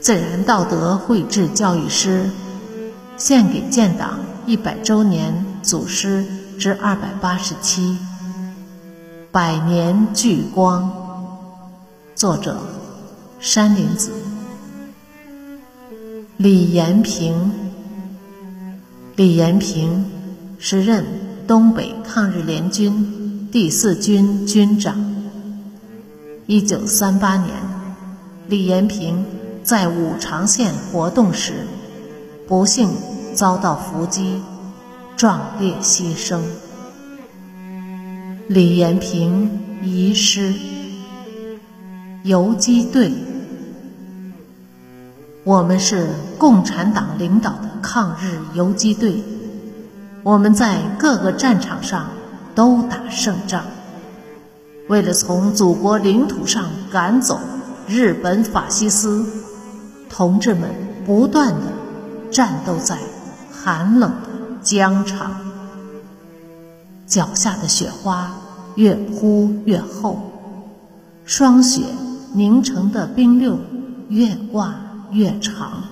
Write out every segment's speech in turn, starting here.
自然道德绘制教育诗，献给建党一百周年祖师之二百八十七。百年聚光，作者山林子。李延平，李延平时任东北抗日联军第四军军长。一九三八年，李延平。在五常县活动时，不幸遭到伏击，壮烈牺牲。李延平遗失游击队。我们是共产党领导的抗日游击队，我们在各个战场上都打胜仗。为了从祖国领土上赶走日本法西斯。同志们不断的战斗在寒冷的疆场，脚下的雪花越铺越厚，霜雪凝成的冰溜越挂越长。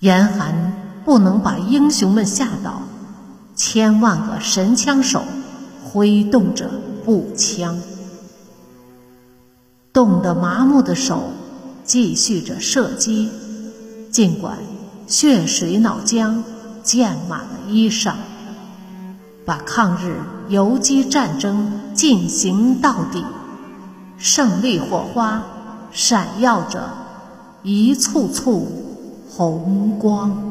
严寒不能把英雄们吓倒，千万个神枪手挥动着步枪，冻得麻木的手。继续着射击，尽管血水脑浆溅满了衣裳，把抗日游击战争进行到底。胜利火花闪耀着一簇簇红光。